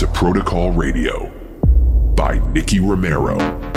to Protocol Radio by Nicky Romero.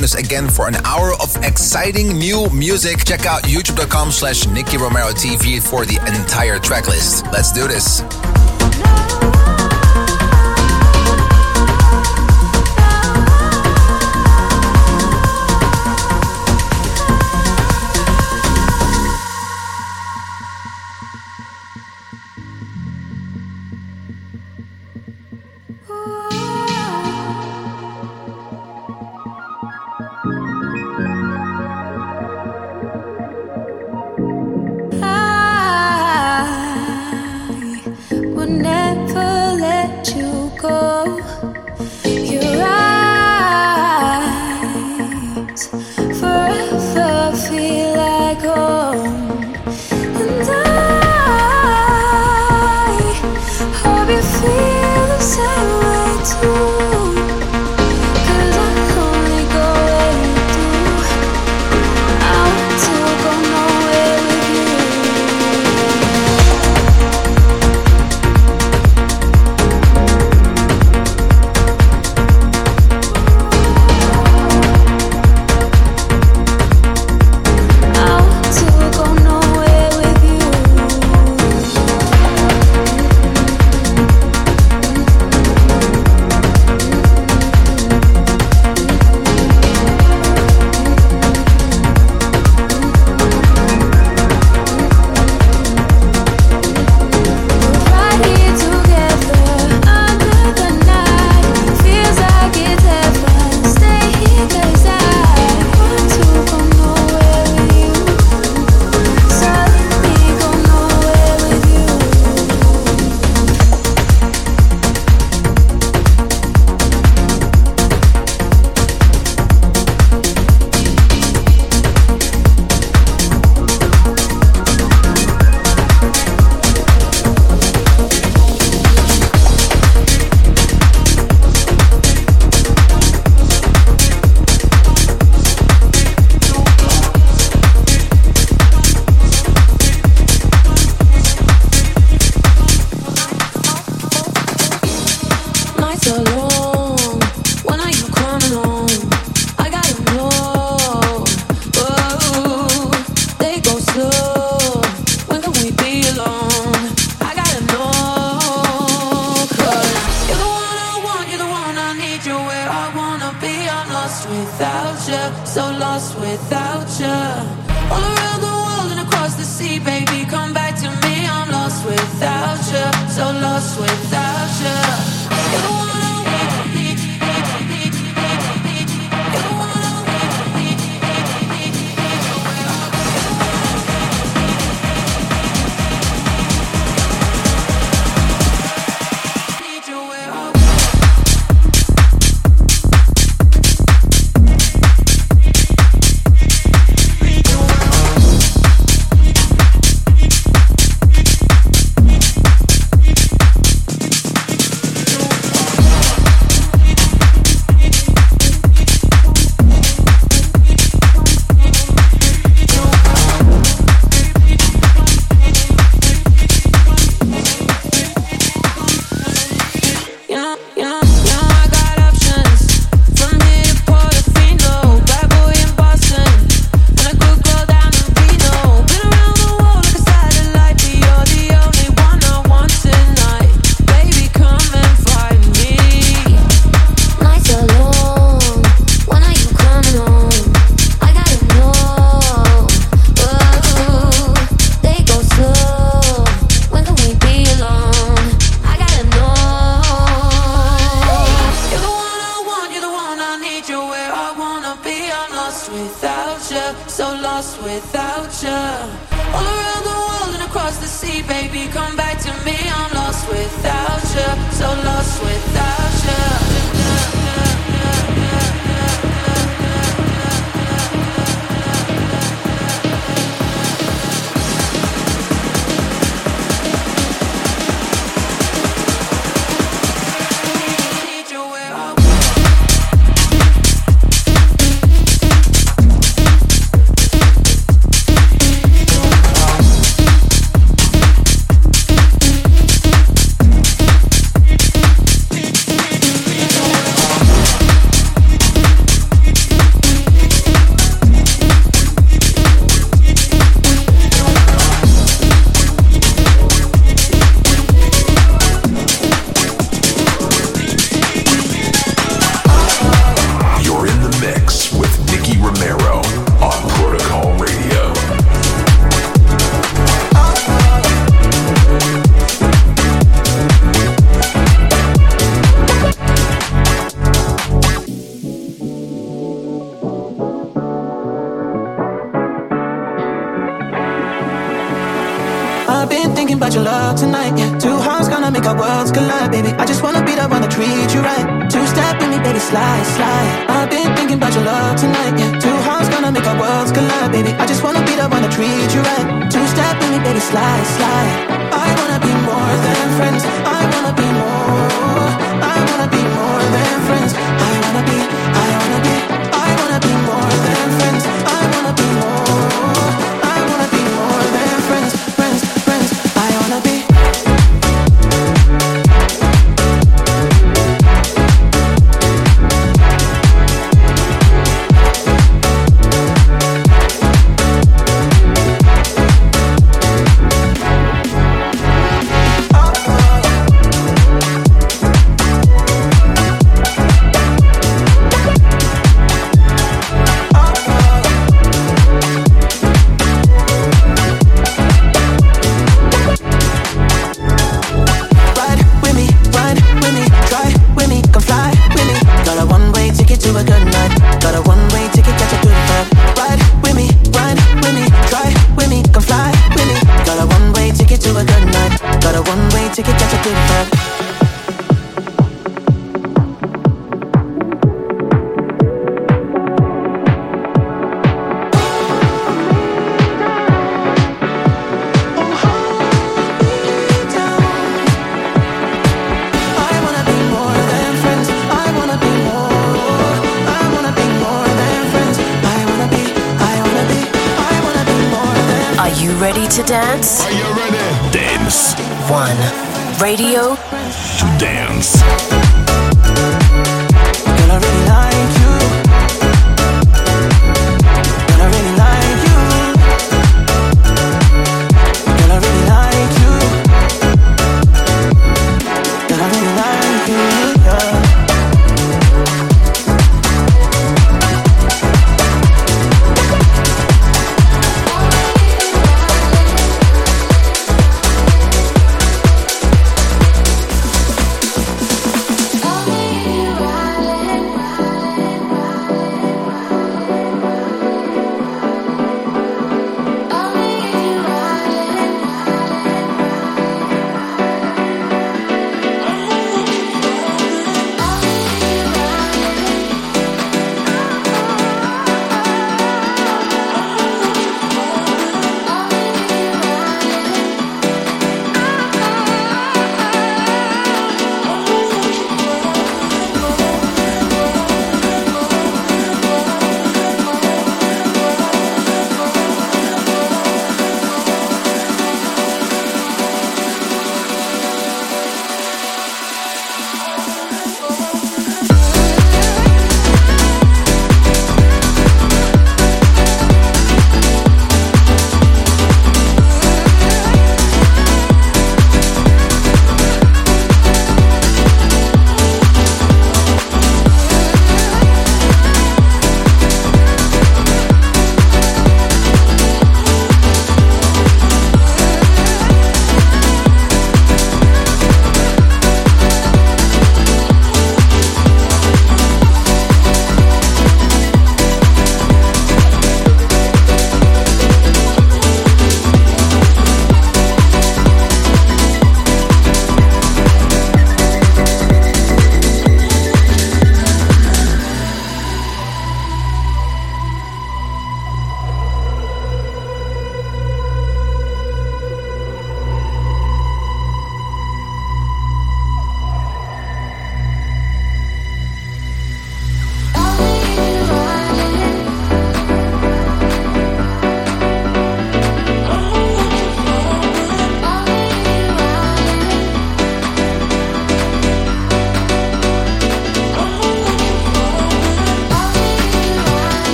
Joined us again for an hour of exciting new music. Check out youtube.com slash Nicky Romero TV for the entire track list. Let's do this.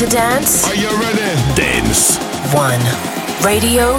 To dance? Are you ready? Dance One. Radio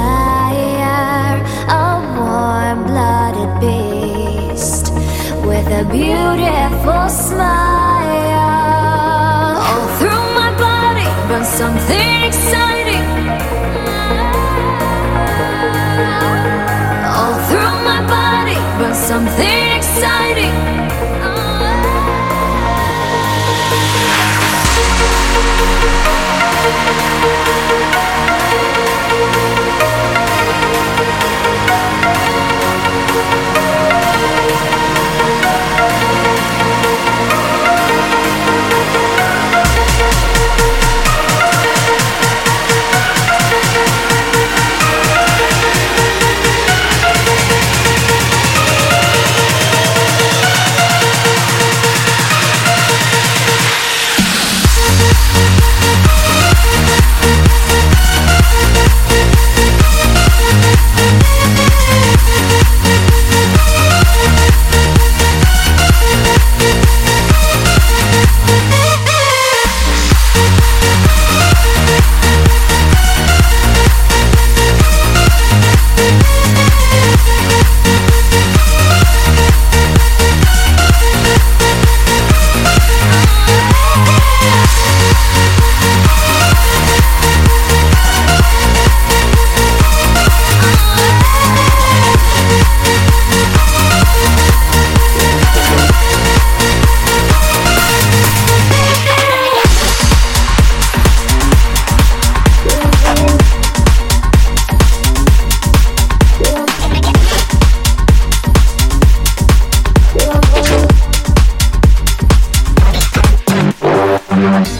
desire, a warm blooded beast with a beautiful smile. All through my body runs something exciting. All through my body runs something exciting. Bye.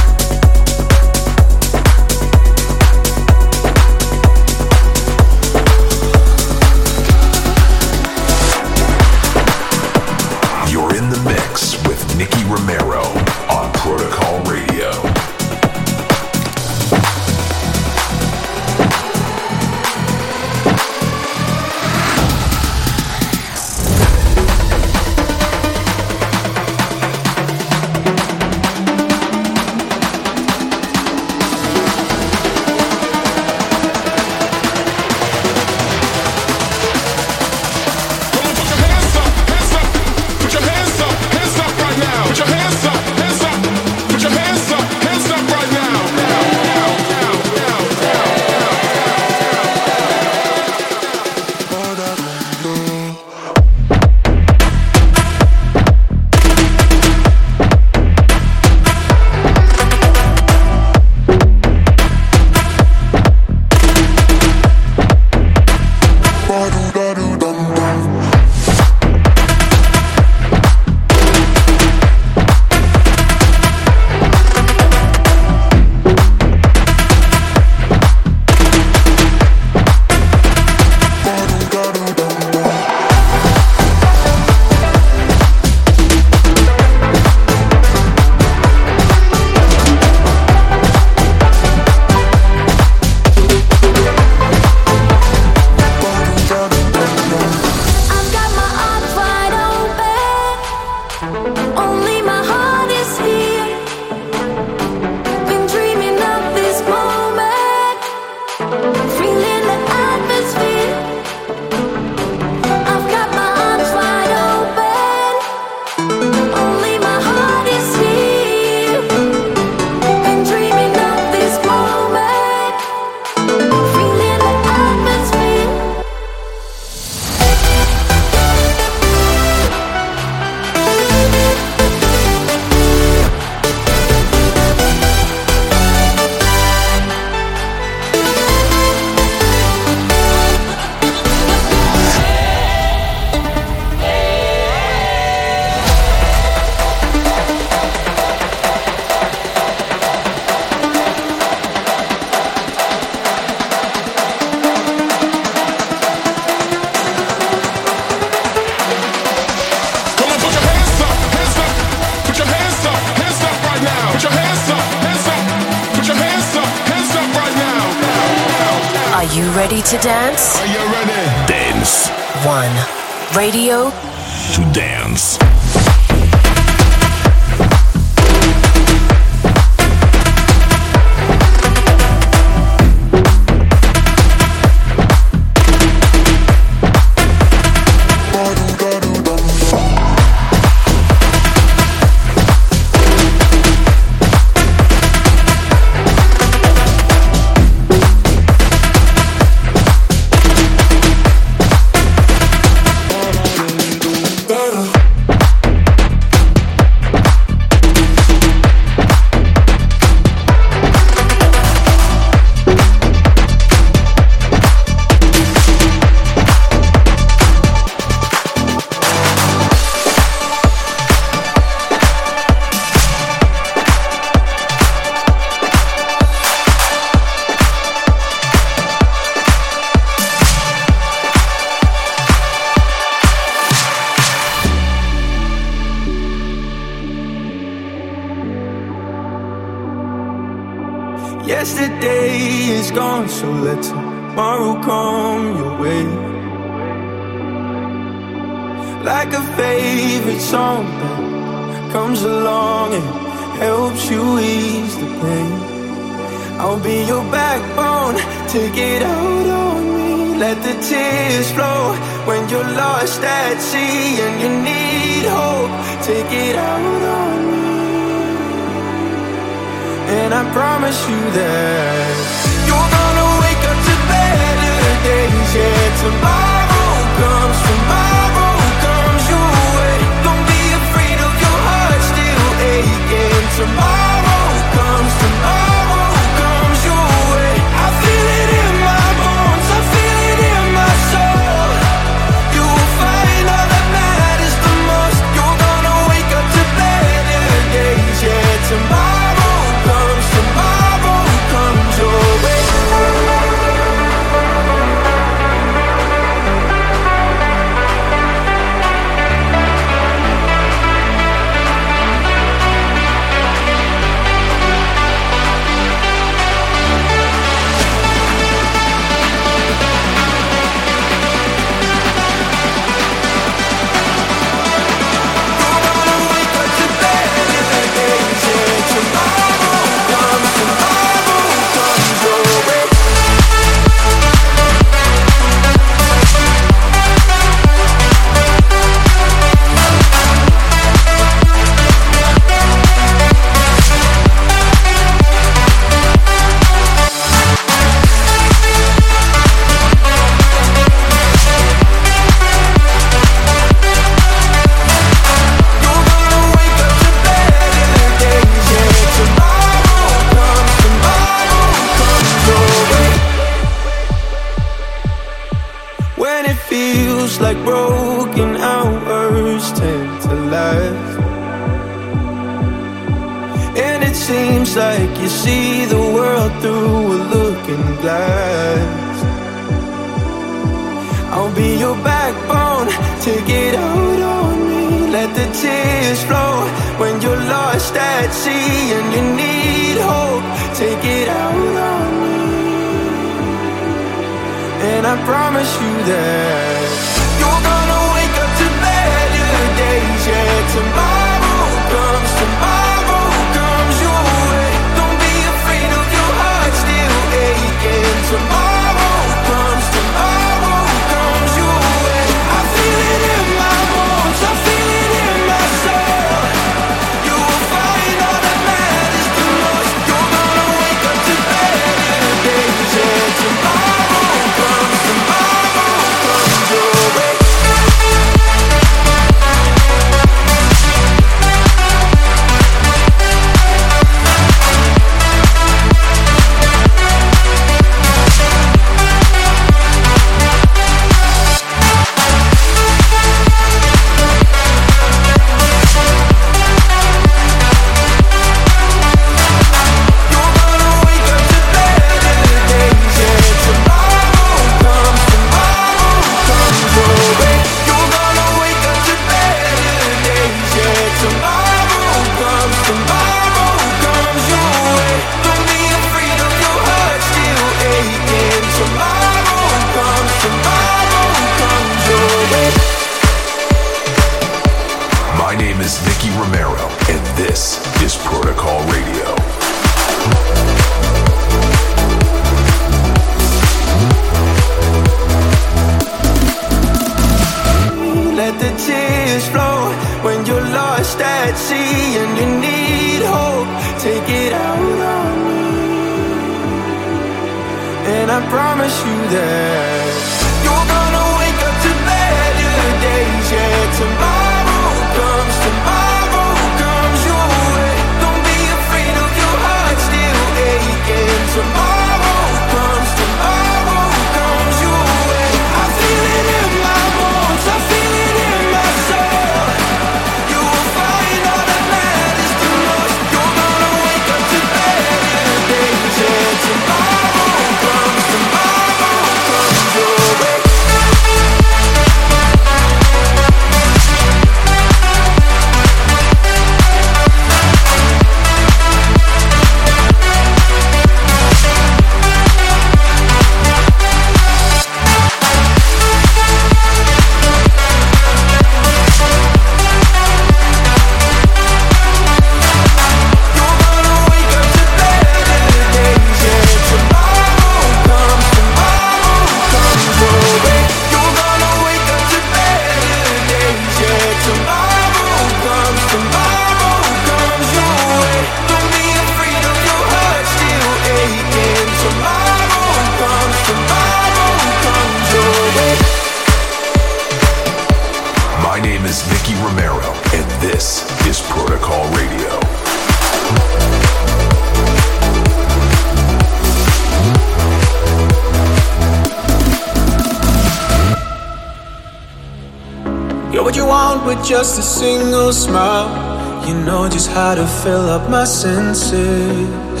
How to fill up my senses.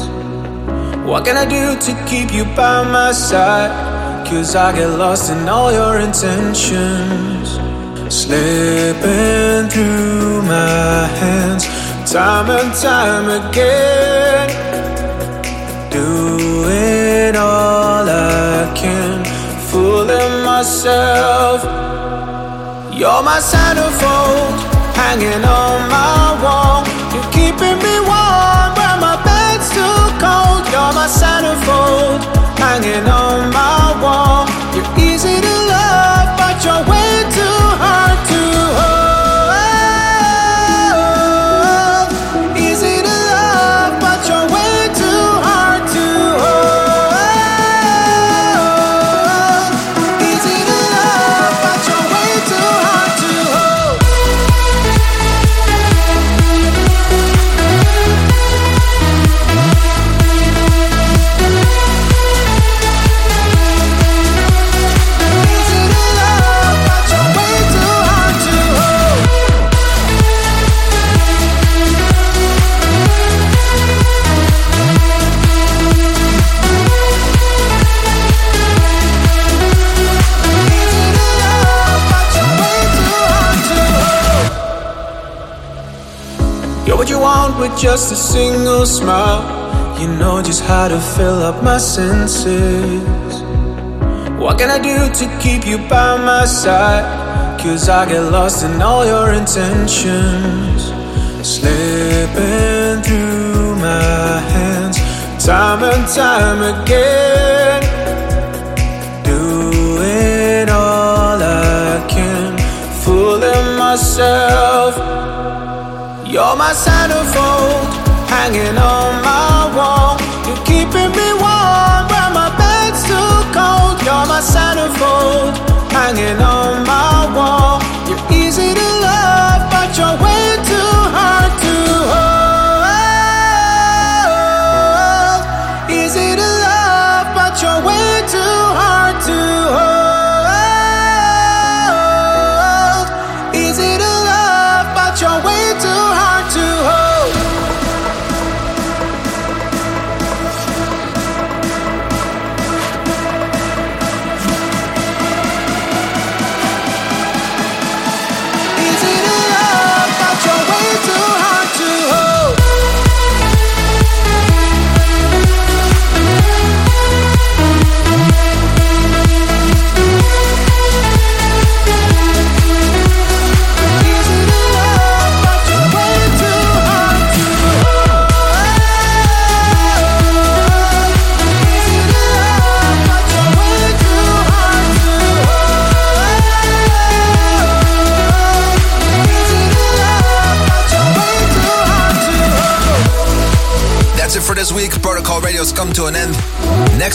What can I do to keep you by my side? Cause I get lost in all your intentions. Slipping through my hands, time and time again. Doing all I can, fooling myself. You're my centerfold, hanging on my wall. Just a single smile. You know just how to fill up my senses. What can I do to keep you by my side? Cause I get lost in all your intentions. Slipping through my hands, time and time again. Doing all I can, fooling myself. You're my centerfold, hanging on my wall. You're keeping me warm when my bed's too cold. You're my centerfold, hanging on my wall. You're easy to love, but you're way too hard to hold. Easy to love, but you're way too hard to hold.